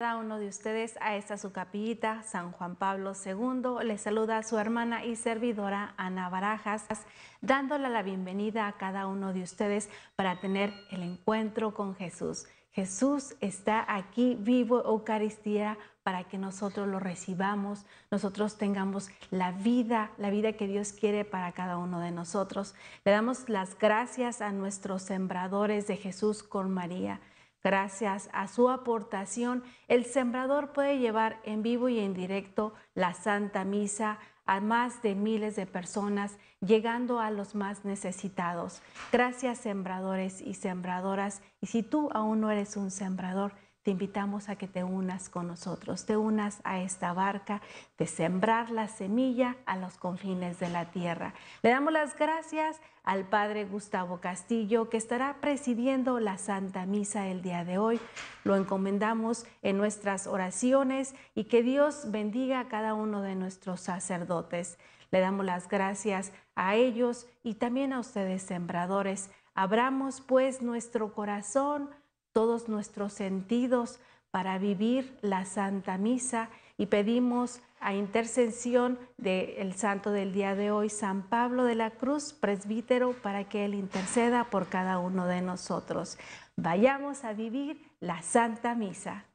cada uno de ustedes a esta su capillita, San Juan Pablo II. Les saluda su hermana y servidora Ana Barajas, dándole la bienvenida a cada uno de ustedes para tener el encuentro con Jesús. Jesús está aquí vivo, Eucaristía, para que nosotros lo recibamos, nosotros tengamos la vida, la vida que Dios quiere para cada uno de nosotros. Le damos las gracias a nuestros sembradores de Jesús con María. Gracias a su aportación, el sembrador puede llevar en vivo y en directo la Santa Misa a más de miles de personas, llegando a los más necesitados. Gracias sembradores y sembradoras. Y si tú aún no eres un sembrador, te invitamos a que te unas con nosotros, te unas a esta barca de sembrar la semilla a los confines de la tierra. Le damos las gracias al Padre Gustavo Castillo, que estará presidiendo la Santa Misa el día de hoy. Lo encomendamos en nuestras oraciones y que Dios bendiga a cada uno de nuestros sacerdotes. Le damos las gracias a ellos y también a ustedes, sembradores. Abramos pues nuestro corazón, todos nuestros sentidos para vivir la Santa Misa y pedimos a intercesión del santo del día de hoy, San Pablo de la Cruz, presbítero, para que él interceda por cada uno de nosotros. Vayamos a vivir la Santa Misa.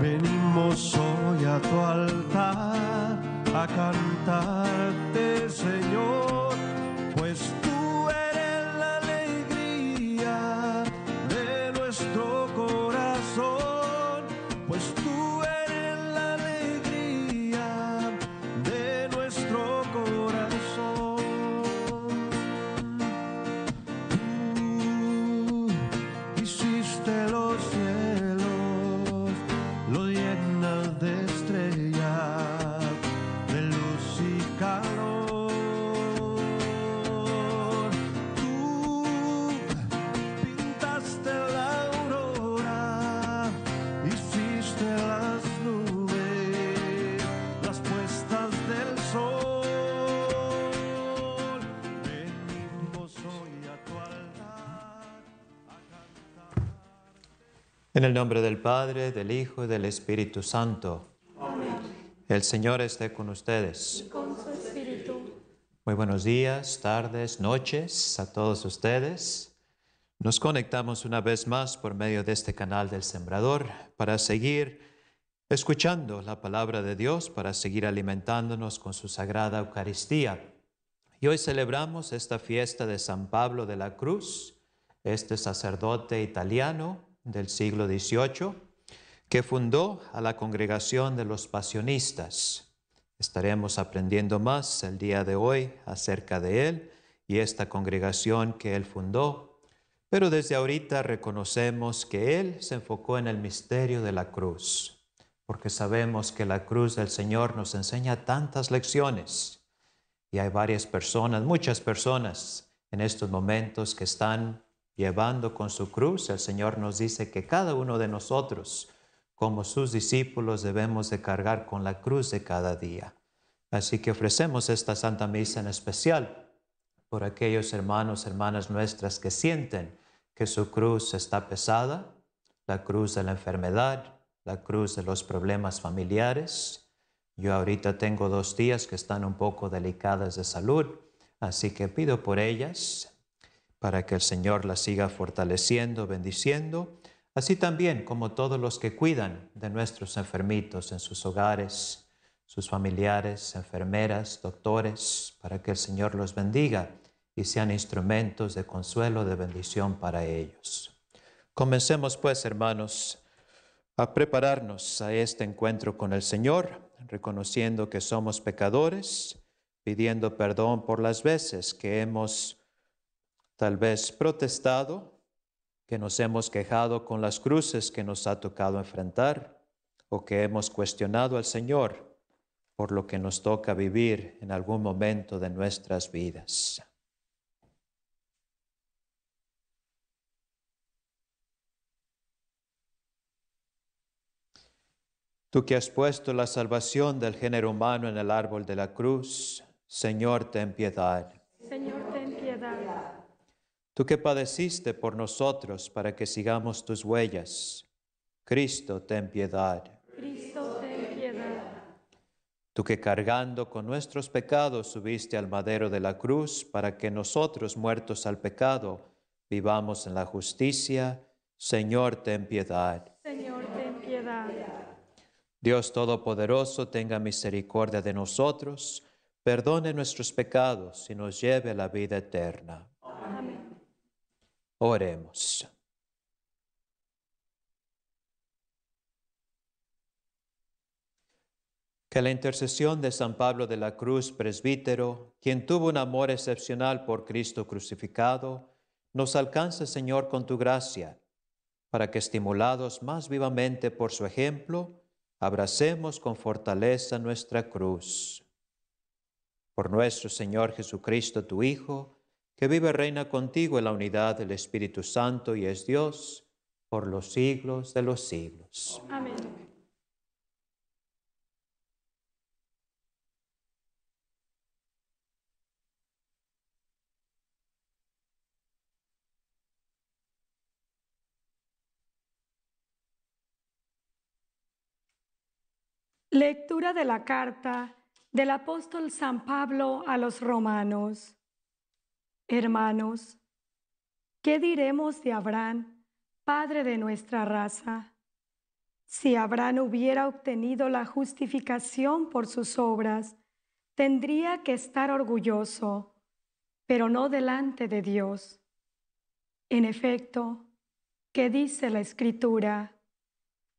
Venimos hoy a tu altar a cantarte, Señor, En el nombre del Padre, del Hijo y del Espíritu Santo. El Señor esté con ustedes. Con su espíritu. Muy buenos días, tardes, noches a todos ustedes. Nos conectamos una vez más por medio de este canal del Sembrador para seguir escuchando la palabra de Dios, para seguir alimentándonos con su sagrada Eucaristía. Y hoy celebramos esta fiesta de San Pablo de la Cruz, este sacerdote italiano del siglo XVIII, que fundó a la congregación de los pasionistas. Estaremos aprendiendo más el día de hoy acerca de él y esta congregación que él fundó, pero desde ahorita reconocemos que él se enfocó en el misterio de la cruz, porque sabemos que la cruz del Señor nos enseña tantas lecciones y hay varias personas, muchas personas en estos momentos que están llevando con su cruz. El Señor nos dice que cada uno de nosotros, como sus discípulos, debemos de cargar con la cruz de cada día. Así que ofrecemos esta Santa Misa en especial por aquellos hermanos, hermanas nuestras que sienten que su cruz está pesada, la cruz de la enfermedad, la cruz de los problemas familiares. Yo ahorita tengo dos días que están un poco delicadas de salud, así que pido por ellas para que el Señor las siga fortaleciendo, bendiciendo, así también como todos los que cuidan de nuestros enfermitos en sus hogares, sus familiares, enfermeras, doctores, para que el Señor los bendiga y sean instrumentos de consuelo, de bendición para ellos. Comencemos pues, hermanos, a prepararnos a este encuentro con el Señor, reconociendo que somos pecadores, pidiendo perdón por las veces que hemos tal vez protestado, que nos hemos quejado con las cruces que nos ha tocado enfrentar o que hemos cuestionado al Señor por lo que nos toca vivir en algún momento de nuestras vidas. Tú que has puesto la salvación del género humano en el árbol de la cruz, Señor, ten piedad. Señor, ten piedad. Tú que padeciste por nosotros para que sigamos tus huellas, Cristo, ten piedad. Cristo, ten piedad. Tú que cargando con nuestros pecados subiste al madero de la cruz para que nosotros, muertos al pecado, vivamos en la justicia, Señor, ten piedad. Señor, ten piedad. Dios Todopoderoso, tenga misericordia de nosotros, perdone nuestros pecados y nos lleve a la vida eterna. Amén. Oremos. Que la intercesión de San Pablo de la Cruz, presbítero, quien tuvo un amor excepcional por Cristo crucificado, nos alcance, Señor, con tu gracia, para que, estimulados más vivamente por su ejemplo, abracemos con fortaleza nuestra cruz. Por nuestro Señor Jesucristo, tu Hijo, que vive y reina contigo en la unidad del Espíritu Santo y es Dios por los siglos de los siglos. Amén. Lectura de la carta del apóstol San Pablo a los romanos. Hermanos, ¿qué diremos de Abraham, padre de nuestra raza? Si Abraham hubiera obtenido la justificación por sus obras, tendría que estar orgulloso, pero no delante de Dios. En efecto, ¿qué dice la Escritura?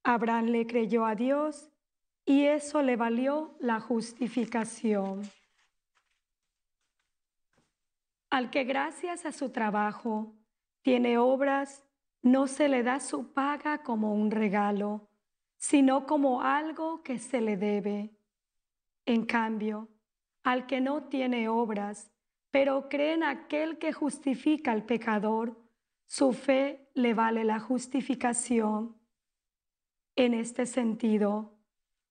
Abraham le creyó a Dios y eso le valió la justificación. Al que gracias a su trabajo tiene obras, no se le da su paga como un regalo, sino como algo que se le debe. En cambio, al que no tiene obras, pero cree en aquel que justifica al pecador, su fe le vale la justificación. En este sentido,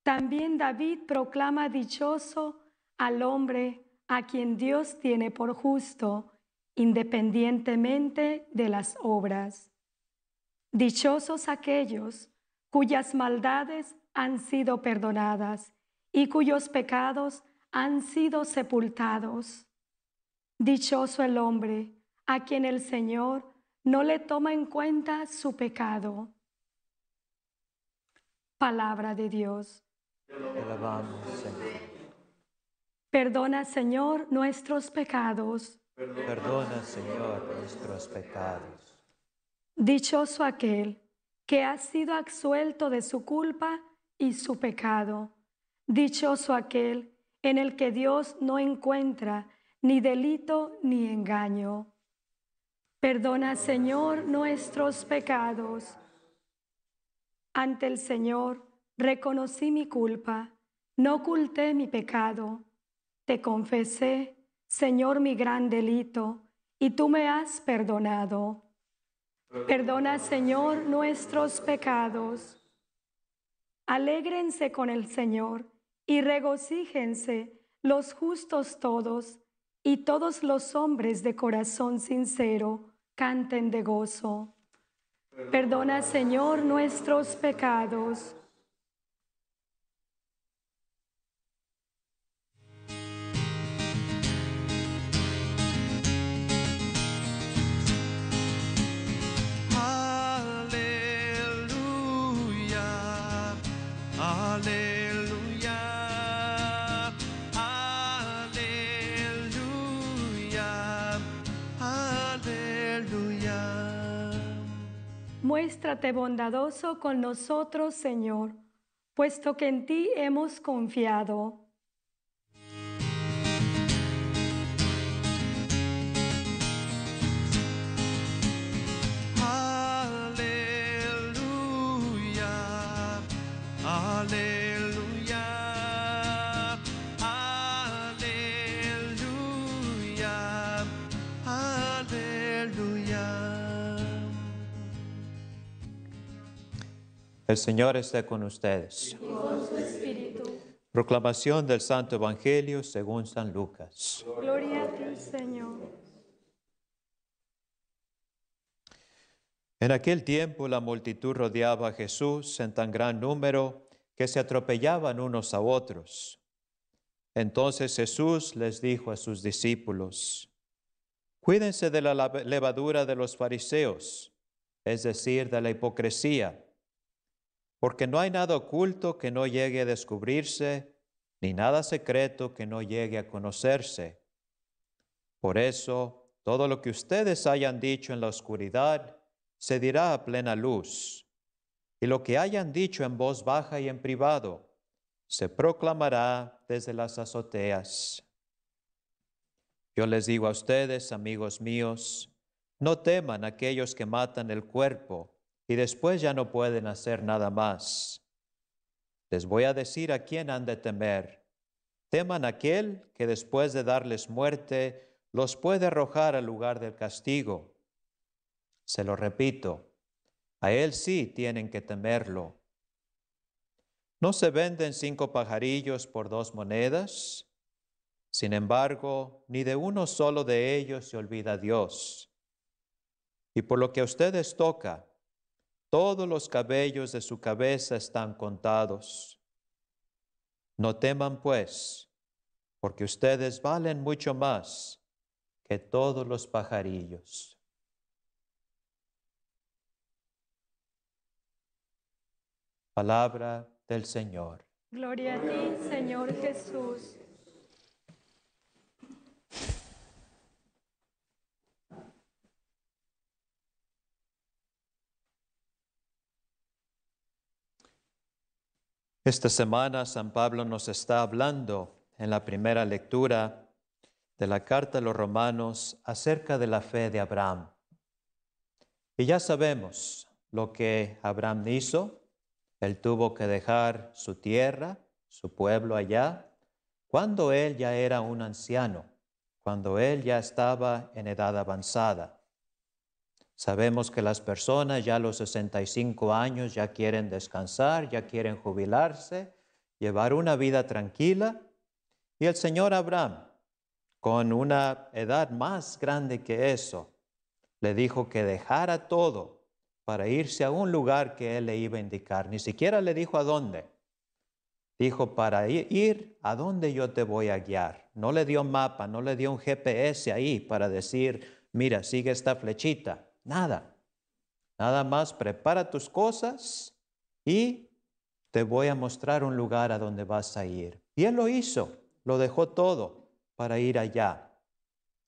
también David proclama dichoso al hombre a quien Dios tiene por justo, independientemente de las obras. Dichosos aquellos cuyas maldades han sido perdonadas y cuyos pecados han sido sepultados. Dichoso el hombre a quien el Señor no le toma en cuenta su pecado. Palabra de Dios. Señor. Perdona, Señor, nuestros pecados. Perdona, Señor, nuestros pecados. Dichoso aquel que ha sido absuelto de su culpa y su pecado. Dichoso aquel en el que Dios no encuentra ni delito ni engaño. Perdona, Señor, nuestros pecados. Ante el Señor reconocí mi culpa, no oculté mi pecado. Te confesé, Señor, mi gran delito, y tú me has perdonado. Perdona, Señor, nuestros pecados. Alégrense con el Señor y regocíjense los justos todos, y todos los hombres de corazón sincero canten de gozo. Perdona, Señor, nuestros pecados. Muéstrate bondadoso con nosotros, Señor, puesto que en ti hemos confiado. El Señor esté con ustedes. Proclamación del Santo Evangelio según San Lucas. Gloria a ti, Señor. En aquel tiempo la multitud rodeaba a Jesús en tan gran número que se atropellaban unos a otros. Entonces Jesús les dijo a sus discípulos, Cuídense de la levadura de los fariseos, es decir, de la hipocresía, porque no hay nada oculto que no llegue a descubrirse, ni nada secreto que no llegue a conocerse. Por eso, todo lo que ustedes hayan dicho en la oscuridad se dirá a plena luz, y lo que hayan dicho en voz baja y en privado se proclamará desde las azoteas. Yo les digo a ustedes, amigos míos, no teman aquellos que matan el cuerpo y después ya no pueden hacer nada más. Les voy a decir a quién han de temer. Teman aquel que después de darles muerte los puede arrojar al lugar del castigo. Se lo repito, a él sí tienen que temerlo. ¿No se venden cinco pajarillos por dos monedas? Sin embargo, ni de uno solo de ellos se olvida Dios. Y por lo que a ustedes toca, todos los cabellos de su cabeza están contados. No teman, pues, porque ustedes valen mucho más que todos los pajarillos. Palabra del Señor. Gloria a ti, Señor Jesús. Esta semana San Pablo nos está hablando en la primera lectura de la carta a los romanos acerca de la fe de Abraham. Y ya sabemos lo que Abraham hizo. Él tuvo que dejar su tierra, su pueblo allá, cuando él ya era un anciano, cuando él ya estaba en edad avanzada. Sabemos que las personas ya a los 65 años ya quieren descansar, ya quieren jubilarse, llevar una vida tranquila. Y el Señor Abraham, con una edad más grande que eso, le dijo que dejara todo para irse a un lugar que él le iba a indicar. Ni siquiera le dijo a dónde. Dijo, para ir a dónde yo te voy a guiar. No le dio mapa, no le dio un GPS ahí para decir, mira, sigue esta flechita. Nada. Nada más prepara tus cosas y te voy a mostrar un lugar a donde vas a ir. Y él lo hizo, lo dejó todo para ir allá.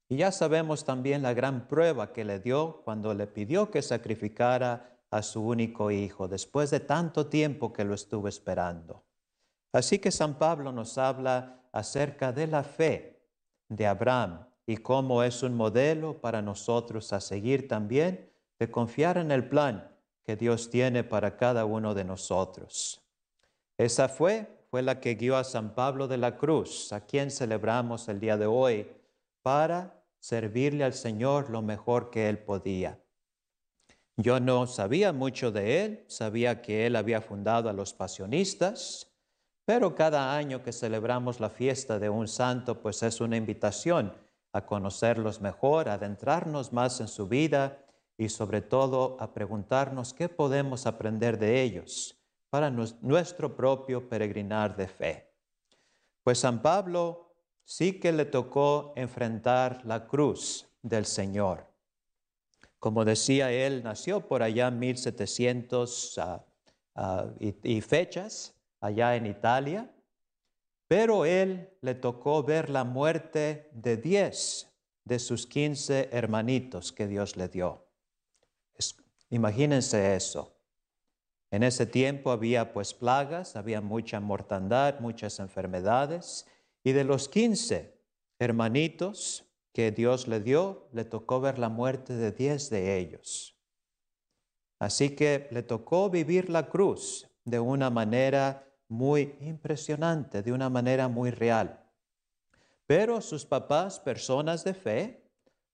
Y ya sabemos también la gran prueba que le dio cuando le pidió que sacrificara a su único hijo, después de tanto tiempo que lo estuvo esperando. Así que San Pablo nos habla acerca de la fe de Abraham y cómo es un modelo para nosotros a seguir también de confiar en el plan que Dios tiene para cada uno de nosotros. Esa fue fue la que guió a San Pablo de la Cruz, a quien celebramos el día de hoy, para servirle al Señor lo mejor que él podía. Yo no sabía mucho de él, sabía que él había fundado a los pasionistas, pero cada año que celebramos la fiesta de un santo, pues es una invitación a conocerlos mejor, a adentrarnos más en su vida y sobre todo a preguntarnos qué podemos aprender de ellos para nuestro propio peregrinar de fe. Pues San Pablo sí que le tocó enfrentar la cruz del Señor. Como decía él, nació por allá en 1700 ah, ah, y fechas, allá en Italia, pero él le tocó ver la muerte de diez de sus quince hermanitos que Dios le dio. imagínense eso. En ese tiempo había pues plagas, había mucha mortandad, muchas enfermedades, y de los quince hermanitos que Dios le dio, le tocó ver la muerte de diez de ellos. Así que le tocó vivir la cruz de una manera muy impresionante, de una manera muy real. Pero sus papás, personas de fe,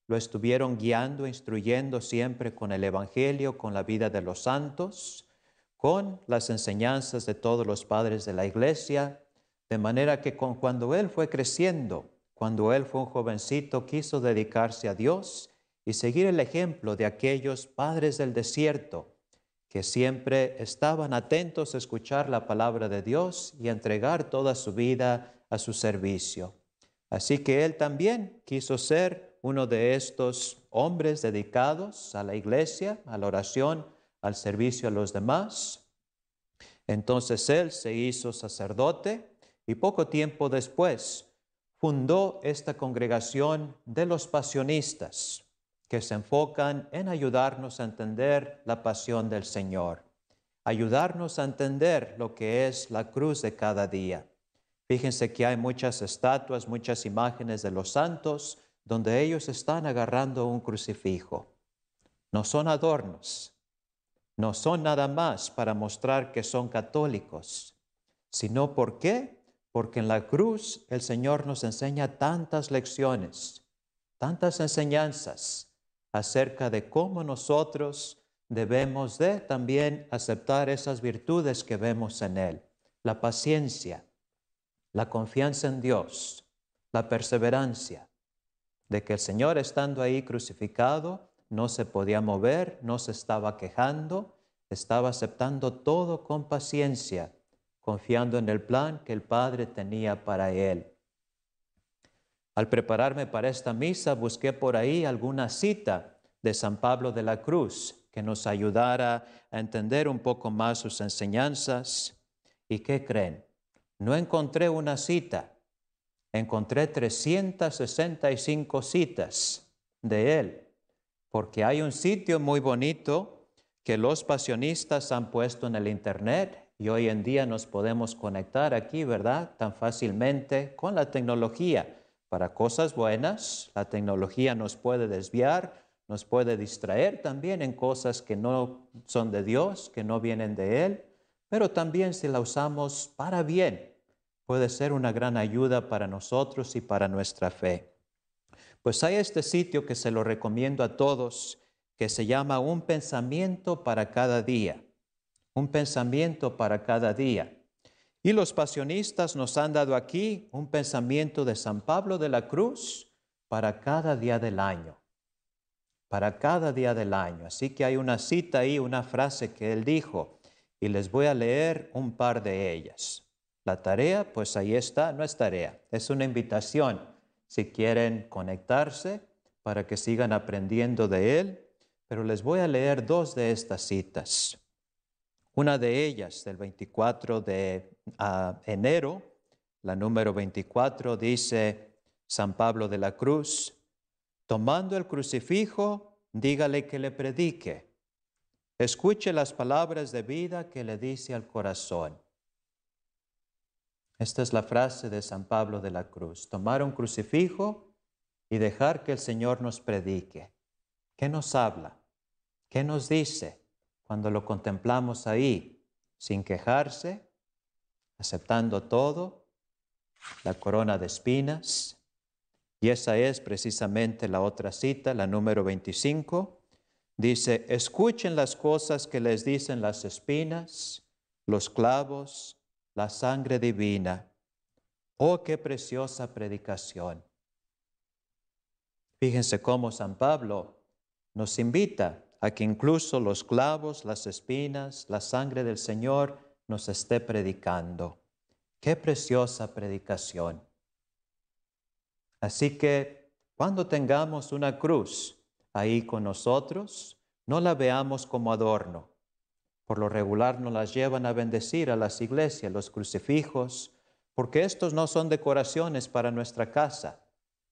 lo estuvieron guiando, instruyendo siempre con el Evangelio, con la vida de los santos, con las enseñanzas de todos los padres de la iglesia, de manera que cuando él fue creciendo, cuando él fue un jovencito, quiso dedicarse a Dios y seguir el ejemplo de aquellos padres del desierto que siempre estaban atentos a escuchar la palabra de Dios y entregar toda su vida a su servicio. Así que él también quiso ser uno de estos hombres dedicados a la iglesia, a la oración, al servicio a los demás. Entonces él se hizo sacerdote y poco tiempo después fundó esta congregación de los pasionistas que se enfocan en ayudarnos a entender la pasión del Señor, ayudarnos a entender lo que es la cruz de cada día. Fíjense que hay muchas estatuas, muchas imágenes de los santos donde ellos están agarrando un crucifijo. No son adornos, no son nada más para mostrar que son católicos, sino por qué? Porque en la cruz el Señor nos enseña tantas lecciones, tantas enseñanzas acerca de cómo nosotros debemos de también aceptar esas virtudes que vemos en Él. La paciencia, la confianza en Dios, la perseverancia, de que el Señor estando ahí crucificado no se podía mover, no se estaba quejando, estaba aceptando todo con paciencia, confiando en el plan que el Padre tenía para Él. Al prepararme para esta misa busqué por ahí alguna cita de San Pablo de la Cruz que nos ayudara a entender un poco más sus enseñanzas. ¿Y qué creen? No encontré una cita, encontré 365 citas de él, porque hay un sitio muy bonito que los pasionistas han puesto en el Internet y hoy en día nos podemos conectar aquí, ¿verdad? Tan fácilmente con la tecnología para cosas buenas. La tecnología nos puede desviar, nos puede distraer también en cosas que no son de Dios, que no vienen de Él, pero también si la usamos para bien, puede ser una gran ayuda para nosotros y para nuestra fe. Pues hay este sitio que se lo recomiendo a todos, que se llama Un pensamiento para cada día. Un pensamiento para cada día. Y los pasionistas nos han dado aquí un pensamiento de San Pablo de la Cruz para cada día del año. Para cada día del año. Así que hay una cita ahí, una frase que él dijo, y les voy a leer un par de ellas. La tarea, pues ahí está, no es tarea, es una invitación. Si quieren conectarse para que sigan aprendiendo de él, pero les voy a leer dos de estas citas. Una de ellas, del 24 de enero, la número 24, dice San Pablo de la Cruz, tomando el crucifijo, dígale que le predique. Escuche las palabras de vida que le dice al corazón. Esta es la frase de San Pablo de la Cruz. Tomar un crucifijo y dejar que el Señor nos predique. ¿Qué nos habla? ¿Qué nos dice? Cuando lo contemplamos ahí, sin quejarse, aceptando todo, la corona de espinas. Y esa es precisamente la otra cita, la número 25. Dice, escuchen las cosas que les dicen las espinas, los clavos, la sangre divina. Oh, qué preciosa predicación. Fíjense cómo San Pablo nos invita a que incluso los clavos, las espinas, la sangre del Señor nos esté predicando. Qué preciosa predicación. Así que cuando tengamos una cruz ahí con nosotros, no la veamos como adorno. Por lo regular nos las llevan a bendecir a las iglesias, los crucifijos, porque estos no son decoraciones para nuestra casa,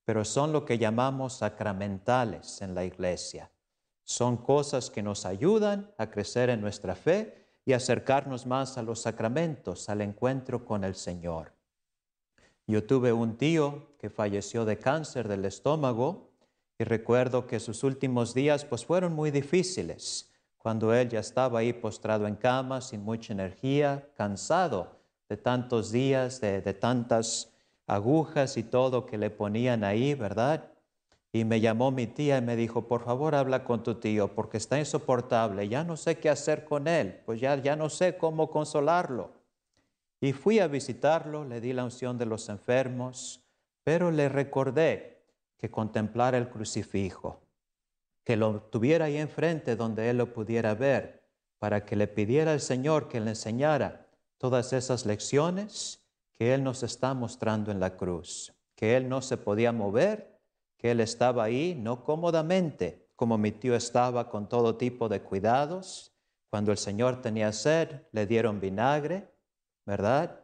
pero son lo que llamamos sacramentales en la iglesia. Son cosas que nos ayudan a crecer en nuestra fe y acercarnos más a los sacramentos, al encuentro con el Señor. Yo tuve un tío que falleció de cáncer del estómago y recuerdo que sus últimos días pues fueron muy difíciles, cuando él ya estaba ahí postrado en cama, sin mucha energía, cansado de tantos días, de, de tantas agujas y todo que le ponían ahí, ¿verdad? Y me llamó mi tía y me dijo, por favor habla con tu tío porque está insoportable, ya no sé qué hacer con él, pues ya, ya no sé cómo consolarlo. Y fui a visitarlo, le di la unción de los enfermos, pero le recordé que contemplara el crucifijo. que lo tuviera ahí enfrente donde él lo pudiera ver, para que le pidiera al Señor que le enseñara todas esas lecciones que Él nos está mostrando en la cruz, que Él no se podía mover, que Él estaba ahí no cómodamente, como mi tío estaba con todo tipo de cuidados. Cuando el Señor tenía sed, le dieron vinagre, ¿verdad?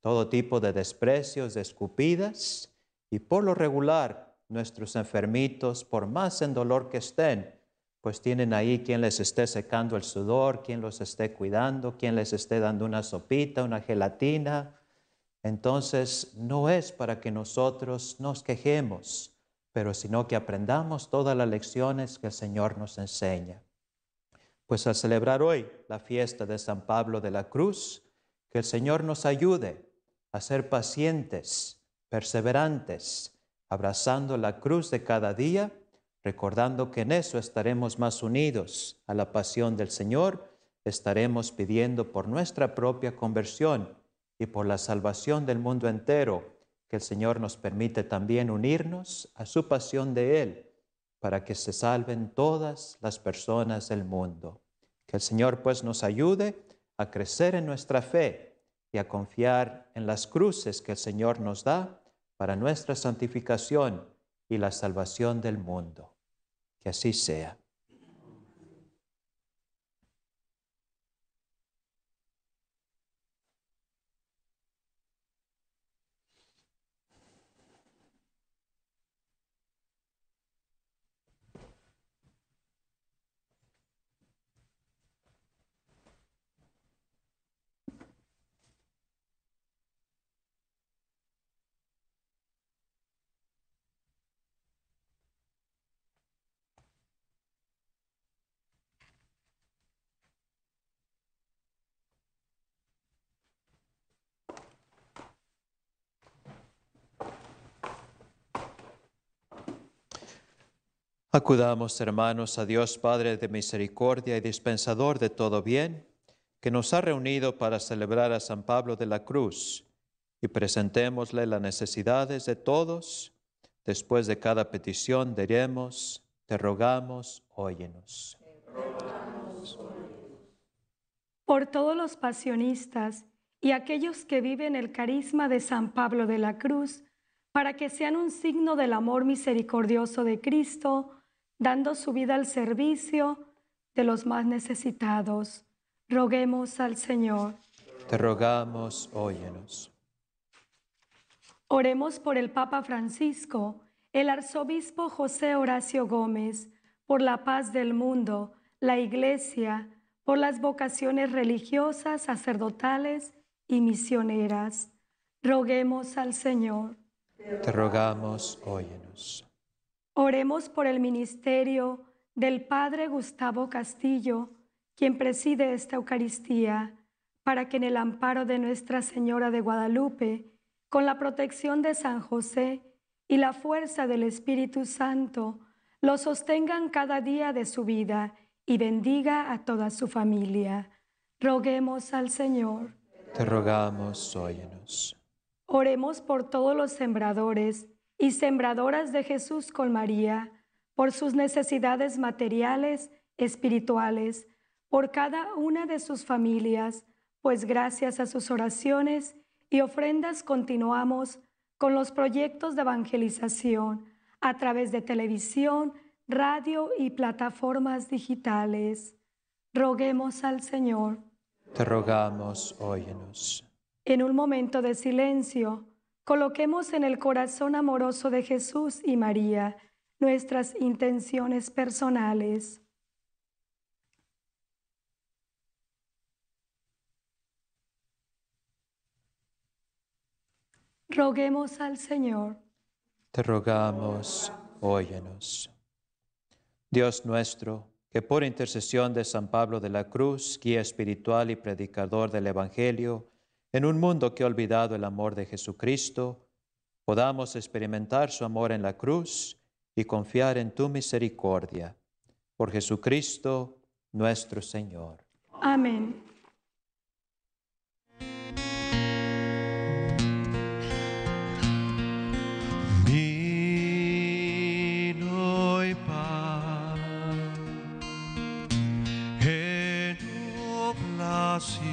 Todo tipo de desprecios, de escupidas, y por lo regular, nuestros enfermitos, por más en dolor que estén, pues tienen ahí quien les esté secando el sudor, quien los esté cuidando, quien les esté dando una sopita, una gelatina. Entonces, no es para que nosotros nos quejemos, pero sino que aprendamos todas las lecciones que el Señor nos enseña. Pues al celebrar hoy la fiesta de San Pablo de la Cruz, que el Señor nos ayude a ser pacientes, perseverantes, abrazando la cruz de cada día recordando que en eso estaremos más unidos a la pasión del Señor, estaremos pidiendo por nuestra propia conversión y por la salvación del mundo entero, que el Señor nos permite también unirnos a su pasión de Él, para que se salven todas las personas del mundo. Que el Señor pues nos ayude a crecer en nuestra fe y a confiar en las cruces que el Señor nos da para nuestra santificación y la salvación del mundo. Que así sea. Acudamos, hermanos, a Dios Padre de misericordia y dispensador de todo bien, que nos ha reunido para celebrar a San Pablo de la Cruz, y presentémosle las necesidades de todos. Después de cada petición diremos, te rogamos, óyenos. Por todos los pasionistas y aquellos que viven el carisma de San Pablo de la Cruz, para que sean un signo del amor misericordioso de Cristo, dando su vida al servicio de los más necesitados. Roguemos al Señor. Te rogamos, óyenos. Oremos por el Papa Francisco, el arzobispo José Horacio Gómez, por la paz del mundo, la Iglesia, por las vocaciones religiosas, sacerdotales y misioneras. Roguemos al Señor. Te rogamos, óyenos. Oremos por el ministerio del Padre Gustavo Castillo, quien preside esta Eucaristía, para que en el amparo de Nuestra Señora de Guadalupe, con la protección de San José y la fuerza del Espíritu Santo, lo sostengan cada día de su vida y bendiga a toda su familia. Roguemos al Señor. Te rogamos, óyenos. Oremos por todos los sembradores y sembradoras de Jesús con María, por sus necesidades materiales, espirituales, por cada una de sus familias, pues gracias a sus oraciones y ofrendas continuamos con los proyectos de evangelización a través de televisión, radio y plataformas digitales. Roguemos al Señor. Te rogamos, óyenos. En un momento de silencio, Coloquemos en el corazón amoroso de Jesús y María nuestras intenciones personales. Roguemos al Señor. Te rogamos, óyenos. Dios nuestro, que por intercesión de San Pablo de la Cruz, guía espiritual y predicador del Evangelio, en un mundo que ha olvidado el amor de Jesucristo, podamos experimentar su amor en la cruz y confiar en tu misericordia. Por Jesucristo nuestro Señor. Amén. see.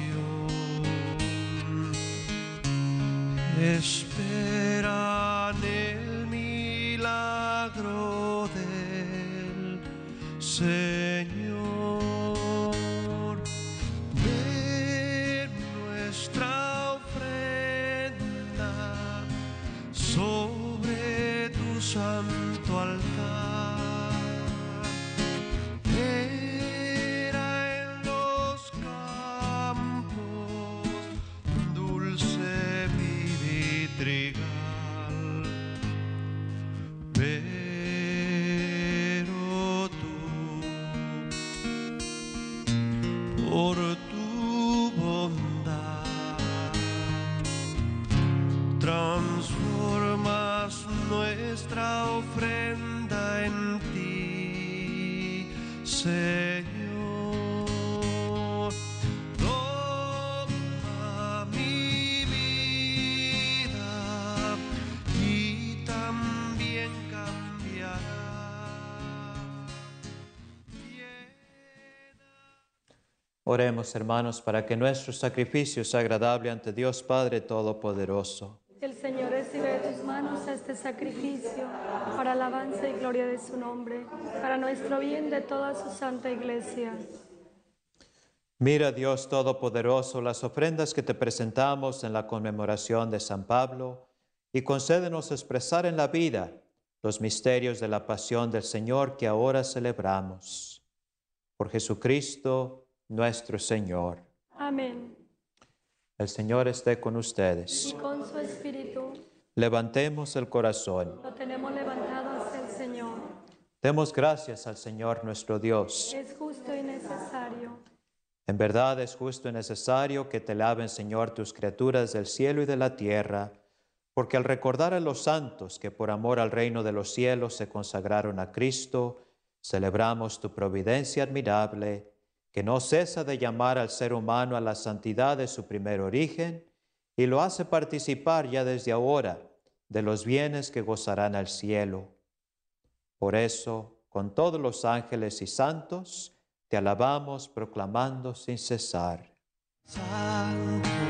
Esperan el milagro del Señor. Ven nuestra ofrenda sobre tu santo altar. Oremos, hermanos, para que nuestro sacrificio sea agradable ante Dios Padre Todopoderoso. El Señor recibe de tus manos este sacrificio para alabanza y gloria de su nombre, para nuestro bien de toda su santa iglesia. Mira, Dios Todopoderoso, las ofrendas que te presentamos en la conmemoración de San Pablo y concédenos expresar en la vida los misterios de la pasión del Señor que ahora celebramos. Por Jesucristo nuestro Señor. Amén. El Señor esté con ustedes. Y con su espíritu Levantemos el corazón. lo tenemos levantado hacia el Señor. Demos gracias al Señor nuestro Dios. Es justo y necesario. En verdad es justo y necesario que te laven, Señor, tus criaturas del cielo y de la tierra, porque al recordar a los santos que por amor al reino de los cielos se consagraron a Cristo, celebramos tu providencia admirable, que no cesa de llamar al ser humano a la santidad de su primer origen y lo hace participar ya desde ahora de los bienes que gozarán al cielo. Por eso, con todos los ángeles y santos, te alabamos proclamando sin cesar. Santo,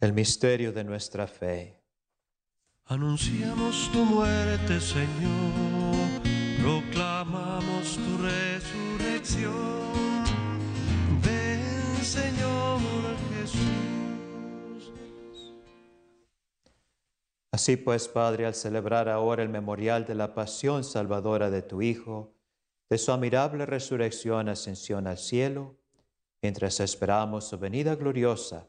El misterio de nuestra fe. Anunciamos tu muerte, Señor, proclamamos tu resurrección. Ven, Señor Jesús. Así pues, Padre, al celebrar ahora el memorial de la pasión salvadora de tu Hijo, de su admirable resurrección, ascensión al cielo, mientras esperamos su venida gloriosa,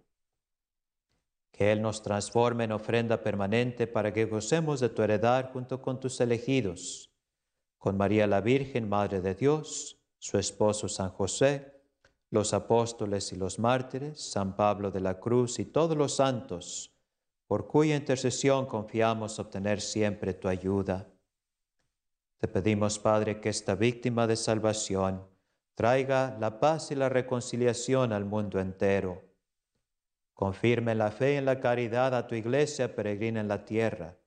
Él nos transforme en ofrenda permanente para que gocemos de tu heredad junto con tus elegidos, con María la Virgen, Madre de Dios, su esposo San José, los apóstoles y los mártires, San Pablo de la Cruz y todos los santos, por cuya intercesión confiamos obtener siempre tu ayuda. Te pedimos, Padre, que esta víctima de salvación traiga la paz y la reconciliación al mundo entero Confirme la fe en la caridad a tu iglesia peregrina en la tierra,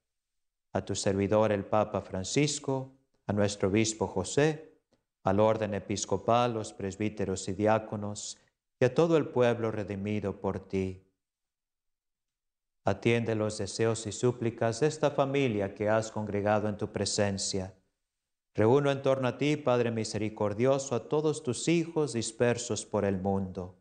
a tu servidor el Papa Francisco, a nuestro obispo José, al orden episcopal, los presbíteros y diáconos, y a todo el pueblo redimido por ti. Atiende los deseos y súplicas de esta familia que has congregado en tu presencia. Reúno en torno a ti, Padre misericordioso, a todos tus hijos dispersos por el mundo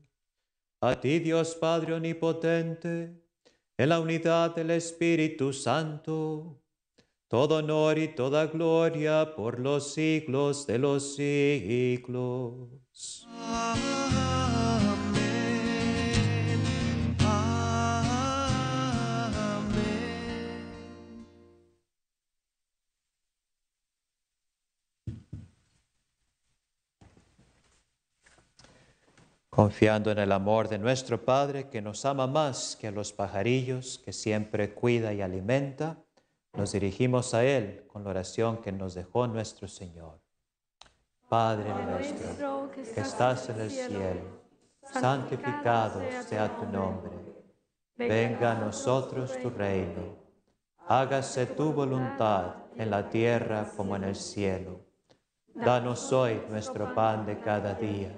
a ti Dios Padre Omnipotente, en la unidad del Espíritu Santo, todo honor y toda gloria por los siglos de los siglos. Confiando en el amor de nuestro Padre que nos ama más que a los pajarillos, que siempre cuida y alimenta, nos dirigimos a Él con la oración que nos dejó nuestro Señor. Padre nuestro, que estás en el cielo, santificado sea tu nombre. Venga a nosotros tu reino. Hágase tu voluntad en la tierra como en el cielo. Danos hoy nuestro pan de cada día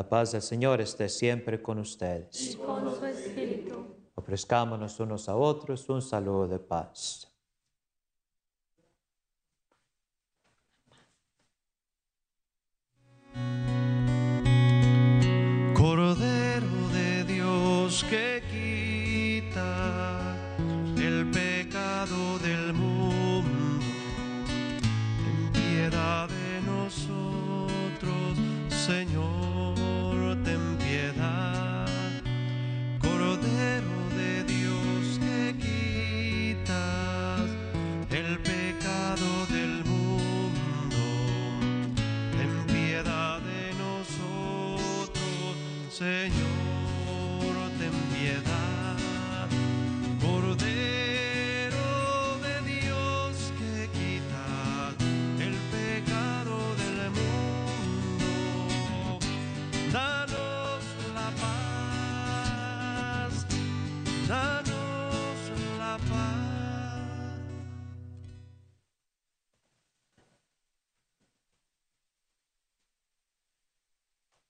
La paz del Señor esté siempre con ustedes. Y con su espíritu. Ofrezcámonos unos a otros un saludo de paz. Cordero de Dios que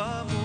amor.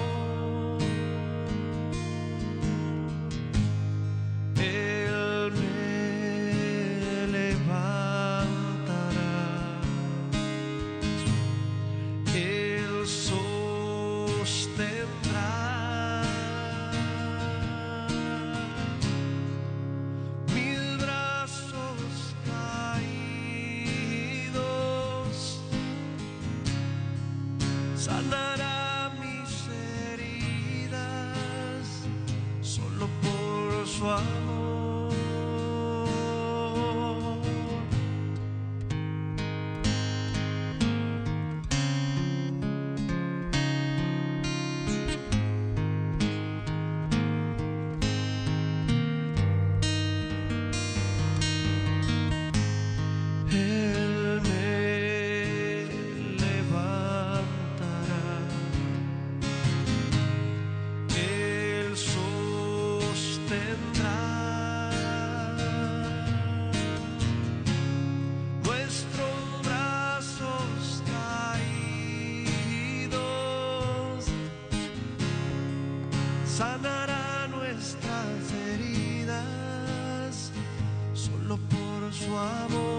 su.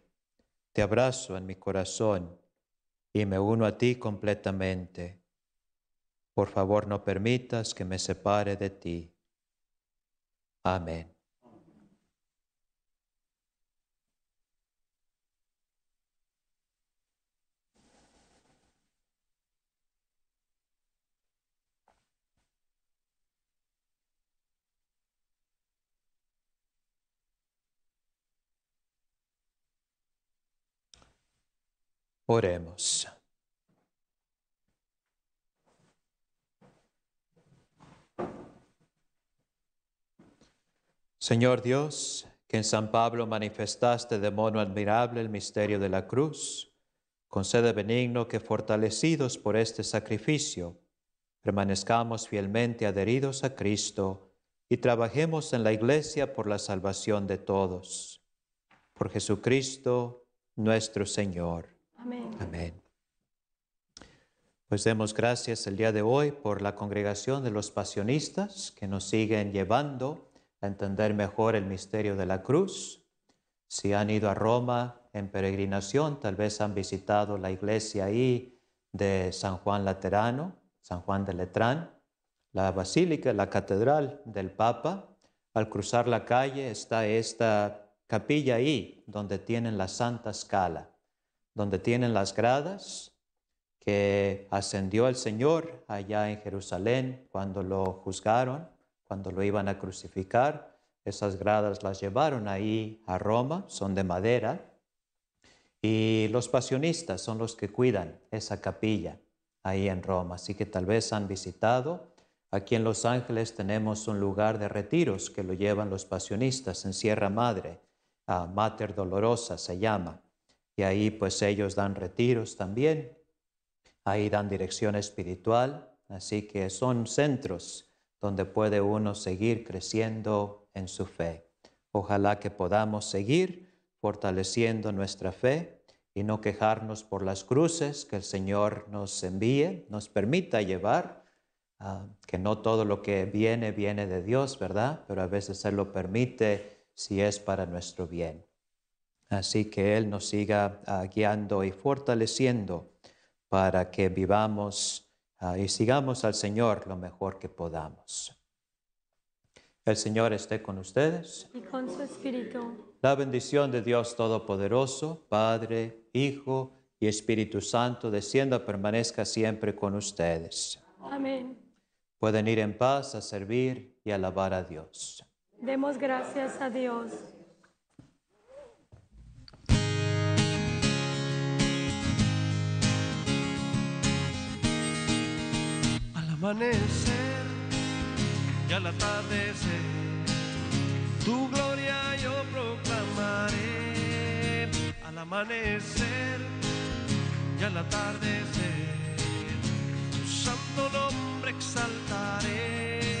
te abrazo en mi corazón y me uno a ti completamente. Por favor, no permitas que me separe de ti. Amén. Oremos. Señor Dios, que en San Pablo manifestaste de modo admirable el misterio de la cruz, concede benigno que fortalecidos por este sacrificio, permanezcamos fielmente adheridos a Cristo y trabajemos en la Iglesia por la salvación de todos. Por Jesucristo nuestro Señor. Amén. Pues demos gracias el día de hoy por la congregación de los pasionistas que nos siguen llevando a entender mejor el misterio de la cruz. Si han ido a Roma en peregrinación, tal vez han visitado la iglesia ahí de San Juan Laterano, San Juan de Letrán, la basílica, la catedral del Papa. Al cruzar la calle está esta capilla ahí, donde tienen la Santa Scala donde tienen las gradas que ascendió el Señor allá en Jerusalén cuando lo juzgaron, cuando lo iban a crucificar. Esas gradas las llevaron ahí a Roma, son de madera. Y los pasionistas son los que cuidan esa capilla ahí en Roma. Así que tal vez han visitado. Aquí en Los Ángeles tenemos un lugar de retiros que lo llevan los pasionistas en Sierra Madre, a Mater Dolorosa se llama y ahí pues ellos dan retiros también, ahí dan dirección espiritual, así que son centros donde puede uno seguir creciendo en su fe. Ojalá que podamos seguir fortaleciendo nuestra fe y no quejarnos por las cruces que el Señor nos envíe, nos permita llevar, ah, que no todo lo que viene viene de Dios, ¿verdad? Pero a veces Él lo permite si es para nuestro bien. Así que Él nos siga ah, guiando y fortaleciendo para que vivamos ah, y sigamos al Señor lo mejor que podamos. El Señor esté con ustedes. Y con su espíritu. La bendición de Dios Todopoderoso, Padre, Hijo y Espíritu Santo, descienda, permanezca siempre con ustedes. Amén. Pueden ir en paz a servir y alabar a Dios. Demos gracias a Dios. Amanecer y al atardecer, tu gloria yo proclamaré. Al amanecer y al atardecer, tu santo nombre exaltaré.